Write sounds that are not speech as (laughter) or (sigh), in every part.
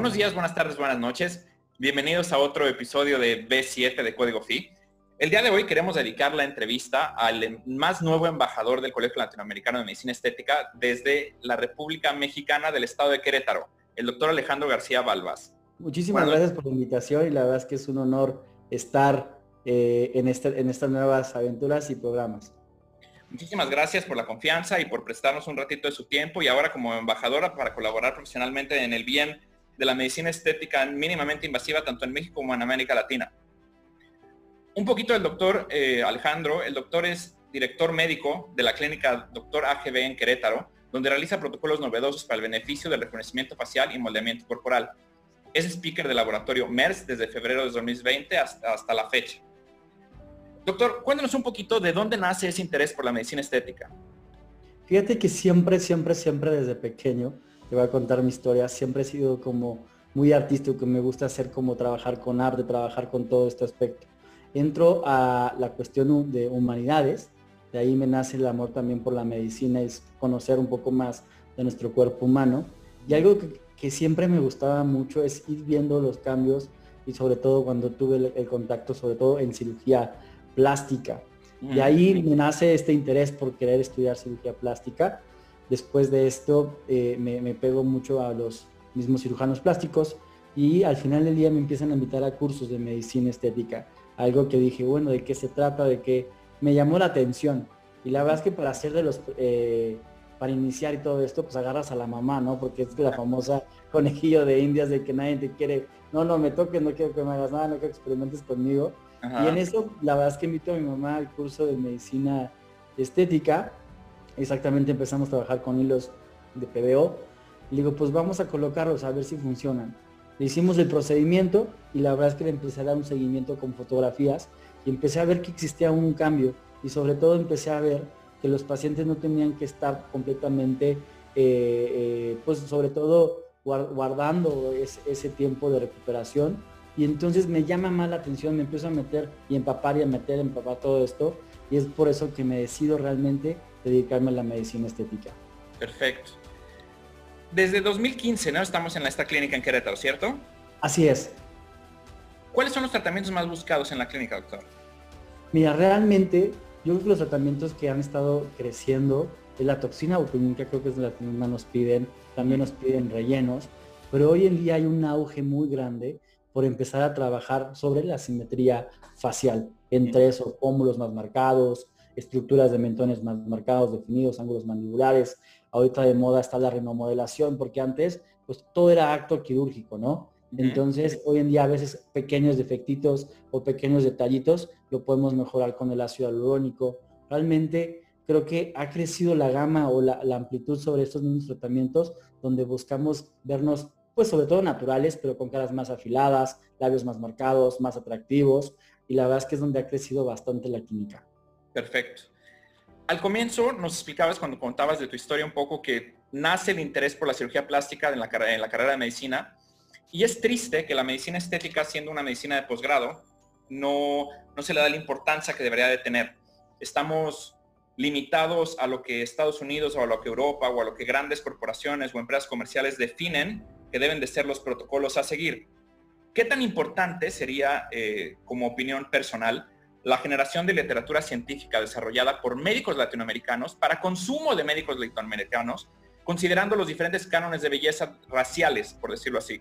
Buenos días, buenas tardes, buenas noches. Bienvenidos a otro episodio de B7 de Código FI. El día de hoy queremos dedicar la entrevista al más nuevo embajador del Colegio Latinoamericano de Medicina Estética desde la República Mexicana del Estado de Querétaro, el doctor Alejandro García Balbas. Muchísimas gracias por la invitación y la verdad es que es un honor estar eh, en, este, en estas nuevas aventuras y programas. Muchísimas gracias por la confianza y por prestarnos un ratito de su tiempo y ahora como embajadora para colaborar profesionalmente en el bien de la medicina estética mínimamente invasiva tanto en México como en América Latina. Un poquito del doctor eh, Alejandro. El doctor es director médico de la clínica Doctor AGB en Querétaro, donde realiza protocolos novedosos para el beneficio del reconocimiento facial y moldeamiento corporal. Es speaker del laboratorio MERS desde febrero de 2020 hasta, la fecha. Doctor, cuéntanos un poquito de dónde nace ese interés por la medicina estética. Fíjate que siempre, siempre, siempre desde pequeño, te voy a contar mi historia, siempre he sido como muy artístico, que me gusta hacer como trabajar con arte, trabajar con todo este aspecto. Entro a la cuestión de humanidades, de ahí me nace el amor también por la medicina, es conocer un poco más de nuestro cuerpo humano. Y algo que, siempre me gustaba mucho es ir viendo los cambios y sobre todo cuando tuve el contacto, sobre todo en cirugía plástica. De ahí me nace este interés por querer estudiar cirugía plástica. Después de esto eh, me, pego mucho a los mismos cirujanos plásticos y al final del día me empiezan a invitar a cursos de medicina estética. Algo que dije, bueno, ¿de qué se trata? De que me llamó la atención. Y la verdad es que para hacer de los, eh, para iniciar y todo esto, pues agarras a la mamá, ¿no? Porque es la famosa conejillo de indias de que nadie te quiere, no, no, me toques, no quiero que me hagas nada, no quiero que experimentes conmigo. Y en eso, la verdad es que invito a mi mamá al curso de medicina estética. Exactamente empezamos a trabajar con hilos de PBO. Le digo, pues vamos a colocarlos a ver si funcionan. Le hicimos el procedimiento y la verdad es que le empecé a dar un seguimiento con fotografías y empecé a ver que existía un cambio y sobre todo empecé a ver que los pacientes no tenían que estar completamente, eh, eh, pues sobre todo guardando ese tiempo de recuperación, y entonces me llama más la atención, me empiezo a meter y empapar y a meter, empapar todo esto y es por eso que me decido realmente dedicarme a la medicina estética. Perfecto. Desde 2015, ¿no? Estamos en esta clínica en Querétaro, ¿cierto? Así es. ¿Cuáles son los tratamientos más buscados en la clínica, doctor? Mira, realmente yo creo que los tratamientos que han estado creciendo es la toxina botulínica, creo que es la que más nos piden, también nos piden rellenos, pero hoy en día hay un auge muy grande por empezar a trabajar sobre la simetría facial, entre esos pómulos más marcados, estructuras de mentones más marcados, definidos, ángulos mandibulares. Ahorita de moda está la renomodelación, porque antes pues todo era acto quirúrgico, ¿no? Entonces, hoy en día a veces pequeños defectitos o pequeños detallitos lo podemos mejorar con el ácido hialurónico. Realmente creo que ha crecido la gama o la, la amplitud sobre estos mismos tratamientos donde buscamos vernos pues sobre todo naturales, pero con caras más afiladas, labios más marcados, más atractivos, y la verdad es que es donde ha crecido bastante la química. Perfecto. Al comienzo nos explicabas cuando contabas de tu historia un poco que nace el interés por la cirugía plástica en la, carrera de medicina, y es triste que la medicina estética, siendo una medicina de posgrado, no, no se le da la importancia que debería de tener. Estamos limitados a lo que Estados Unidos o a lo que Europa o a lo que grandes corporaciones o empresas comerciales definen que deben de ser los protocolos a seguir. ¿Qué tan importante sería, eh, como opinión personal, la generación de literatura científica desarrollada por médicos latinoamericanos para consumo de médicos latinoamericanos, considerando los diferentes cánones de belleza raciales, por decirlo así?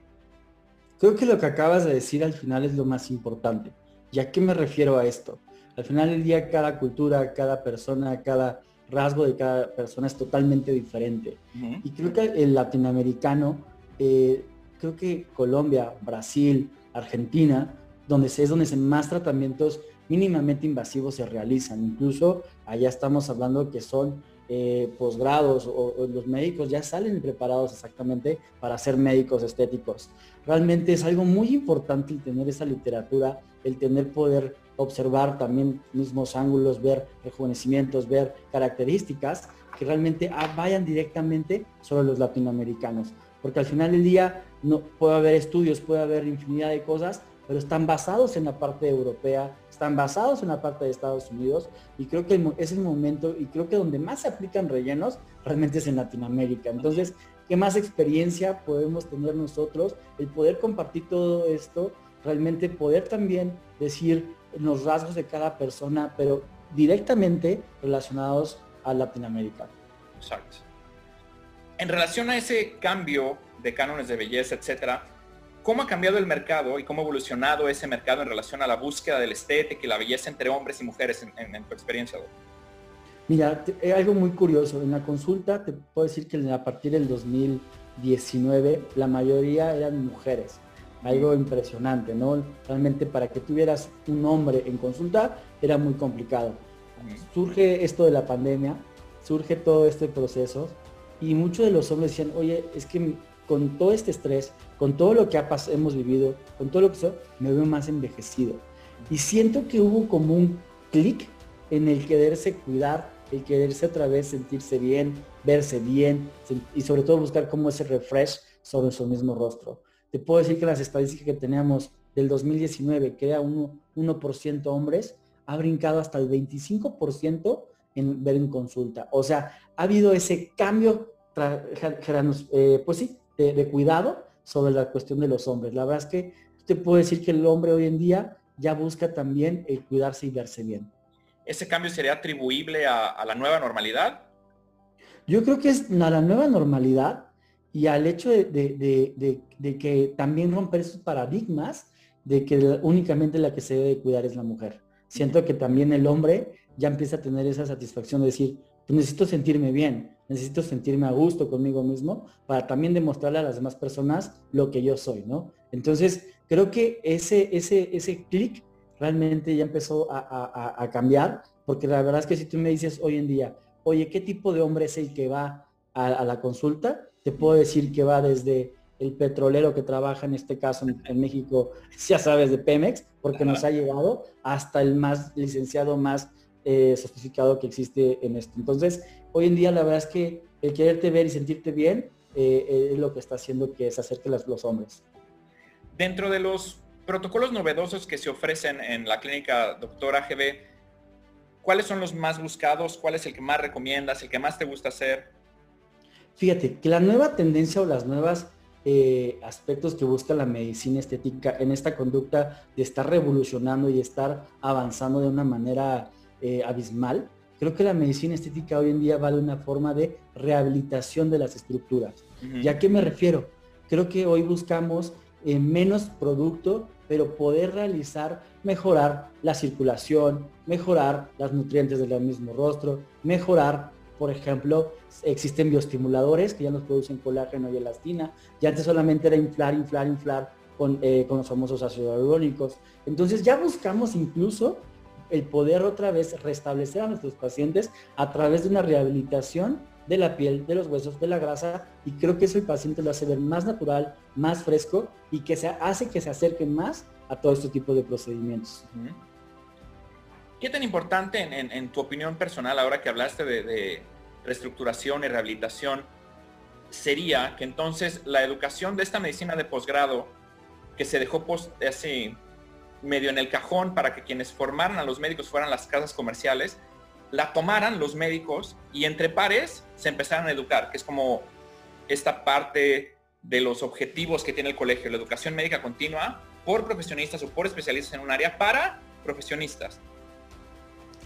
Creo que lo que acabas de decir al final es lo más importante. ¿Y a qué me refiero a esto? Al final del día cada cultura, cada persona, cada rasgo de cada persona es totalmente diferente. Y creo que el latinoamericano eh, creo que Colombia, Brasil, Argentina, donde es donde más tratamientos mínimamente invasivos se realizan. Incluso allá estamos hablando que son eh, posgrados o, los médicos ya salen preparados exactamente para ser médicos estéticos. Realmente es algo muy importante el tener esa literatura, el tener poder observar también mismos ángulos, ver rejuvenecimientos, ver características que realmente vayan directamente sobre los latinoamericanos porque al final del día no puede haber estudios, puede haber infinidad de cosas, pero están basados en la parte europea, están basados en la parte de Estados Unidos y creo que es el momento y creo que donde más se aplican rellenos realmente es en Latinoamérica. Entonces, ¿qué más experiencia podemos tener nosotros? El poder compartir todo esto, realmente poder también decir los rasgos de cada persona, pero directamente relacionados a Latinoamérica. Exacto. En relación a ese cambio de cánones de belleza, etcétera, ¿cómo ha cambiado el mercado y cómo ha evolucionado ese mercado en relación a la búsqueda del estética y la belleza entre hombres y mujeres en, tu experiencia? Mira, es algo muy curioso. En la consulta te puedo decir que a partir del 2019 la mayoría eran mujeres. Algo impresionante, ¿no? Realmente para que tuvieras un hombre en consulta era muy complicado. Surge esto de la pandemia, surge todo este proceso y muchos de los hombres decían, oye, es que con todo este estrés, con todo lo que hemos vivido, con todo lo que soy, me veo más envejecido. Y siento que hubo como un clic en el quererse cuidar, el quererse otra vez sentirse bien, verse bien y sobre todo buscar como ese refresh sobre su mismo rostro. Te puedo decir que las estadísticas que teníamos del 2019, que era 1%, 1 hombres, ha brincado hasta el 25% en ver en consulta. O sea, ha habido ese cambio, eh, pues sí, de, cuidado sobre la cuestión de los hombres. La verdad es que te puedo decir que el hombre hoy en día ya busca también el cuidarse y verse bien. ¿Ese cambio sería atribuible a, la nueva normalidad? Yo creo que es a la nueva normalidad y al hecho de, de, que también romper esos paradigmas de que únicamente la que se debe cuidar es la mujer. Siento que también el hombre ya empieza a tener esa satisfacción de decir, pues necesito sentirme bien, necesito sentirme a gusto conmigo mismo para también demostrarle a las demás personas lo que yo soy, ¿no? Entonces, creo que ese, ese, ese clic realmente ya empezó a, cambiar, porque la verdad es que si tú me dices hoy en día, oye, ¿qué tipo de hombre es el que va a, la consulta? Te puedo decir que va desde el petrolero que trabaja en este caso en, México, (laughs) ya sabes, de Pemex, porque nos ha llegado, hasta el más licenciado, más eh, sofisticado que existe en esto. Entonces, hoy en día la verdad es que el quererte ver y sentirte bien eh, es lo que está haciendo que se acerquen los, los hombres. Dentro de los protocolos novedosos que se ofrecen en la clínica Doctora GB, ¿cuáles son los más buscados? ¿Cuál es el que más recomiendas? ¿El que más te gusta hacer? Fíjate, que la nueva tendencia o las nuevas eh, aspectos que busca la medicina estética en esta conducta de estar revolucionando y estar avanzando de una manera eh, abismal, creo que la medicina estética hoy en día va de una forma de rehabilitación de las estructuras. ¿Ya a qué me refiero? Creo que hoy buscamos eh, menos producto, pero poder realizar, mejorar la circulación, mejorar las nutrientes del mismo rostro, mejorar por ejemplo, existen bioestimuladores que ya nos producen colágeno y elastina. Ya antes solamente era inflar, inflar, inflar con, eh, con los famosos ácidos hialurónicos. Entonces ya buscamos incluso el poder otra vez restablecer a nuestros pacientes a través de una rehabilitación de la piel, de los huesos, de la grasa y creo que eso el paciente lo hace ver más natural, más fresco y que se hace que se acerque más a todo este tipo de procedimientos. ¿Qué tan importante en, tu opinión personal, ahora que hablaste de, reestructuración y rehabilitación, sería que entonces la educación de esta medicina de posgrado, que se dejó así medio en el cajón para que quienes formaran a los médicos fueran las casas comerciales, la tomaran los médicos y entre pares se empezaran a educar, que es como esta parte de los objetivos que tiene el colegio, la educación médica continua por profesionistas o por especialistas en un área para profesionistas.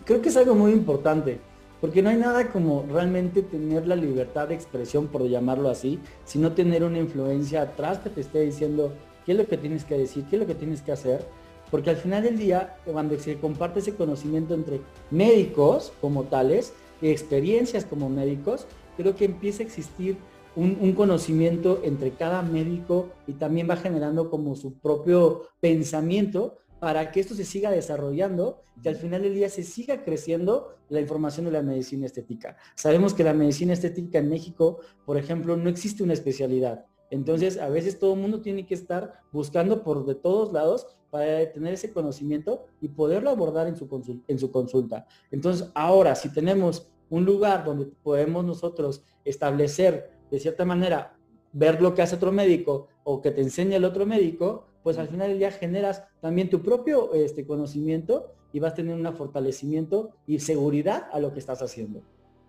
Creo que es algo muy importante, porque no hay nada como realmente tener la libertad de expresión, por llamarlo así, sino tener una influencia atrás que te esté diciendo qué es lo que tienes que decir, qué es lo que tienes que hacer, porque al final del día, cuando se comparte ese conocimiento entre médicos como tales, y experiencias como médicos, creo que empieza a existir un, conocimiento entre cada médico y también va generando como su propio pensamiento para que esto se siga desarrollando, que al final del día se siga creciendo la información de la medicina estética. Sabemos que la medicina estética en México, por ejemplo, no existe una especialidad. Entonces, a veces todo el mundo tiene que estar buscando por de todos lados para tener ese conocimiento y poderlo abordar en su, consulta, en su consulta. Entonces, ahora, si tenemos un lugar donde podemos nosotros establecer, de cierta manera, ver lo que hace otro médico o que te enseña el otro médico, pues al final del día generas también tu propio este, conocimiento y vas a tener un fortalecimiento y seguridad a lo que estás haciendo.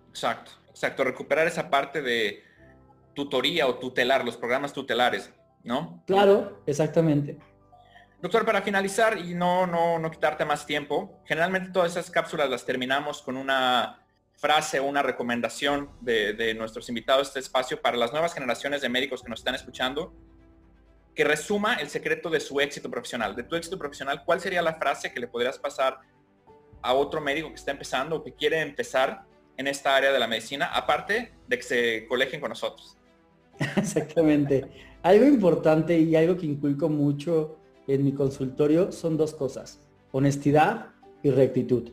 Exacto, exacto. Recuperar esa parte de tutoría o tutelar, los programas tutelares, ¿no? Claro, exactamente. Doctor, para finalizar y no, no, no quitarte más tiempo, generalmente todas esas cápsulas las terminamos con una frase o una recomendación de, nuestros invitados a este espacio para las nuevas generaciones de médicos que nos están escuchando, que resuma el secreto de su éxito profesional. De tu éxito profesional, ¿cuál sería la frase que le podrías pasar a otro médico que está empezando o que quiere empezar en esta área de la medicina, aparte de que se colegien con nosotros? (laughs) Exactamente. Algo importante y algo que inculco mucho en mi consultorio son dos cosas, honestidad y rectitud.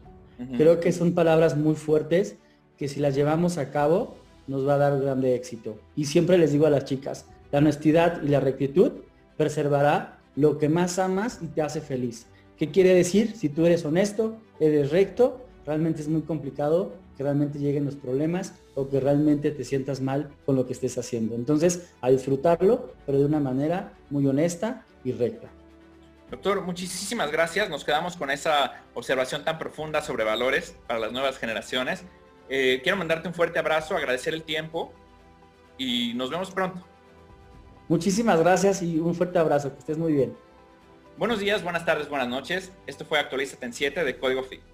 Creo que son palabras muy fuertes que si las llevamos a cabo nos va a dar grande éxito. Y siempre les digo a las chicas, la honestidad y la rectitud preservará lo que más amas y te hace feliz. ¿Qué quiere decir? Si tú eres honesto, eres recto, realmente es muy complicado que realmente lleguen los problemas o que realmente te sientas mal con lo que estés haciendo. Entonces, a disfrutarlo, pero de una manera muy honesta y recta. Doctor, muchísimas gracias. Nos quedamos con esa observación tan profunda sobre valores para las nuevas generaciones. Eh, quiero mandarte un fuerte abrazo, agradecer el tiempo y nos vemos pronto. Muchísimas gracias y un fuerte abrazo. Que estés muy bien. Buenos días, buenas tardes, buenas noches. Esto fue Actualízate en 7 de Código FI.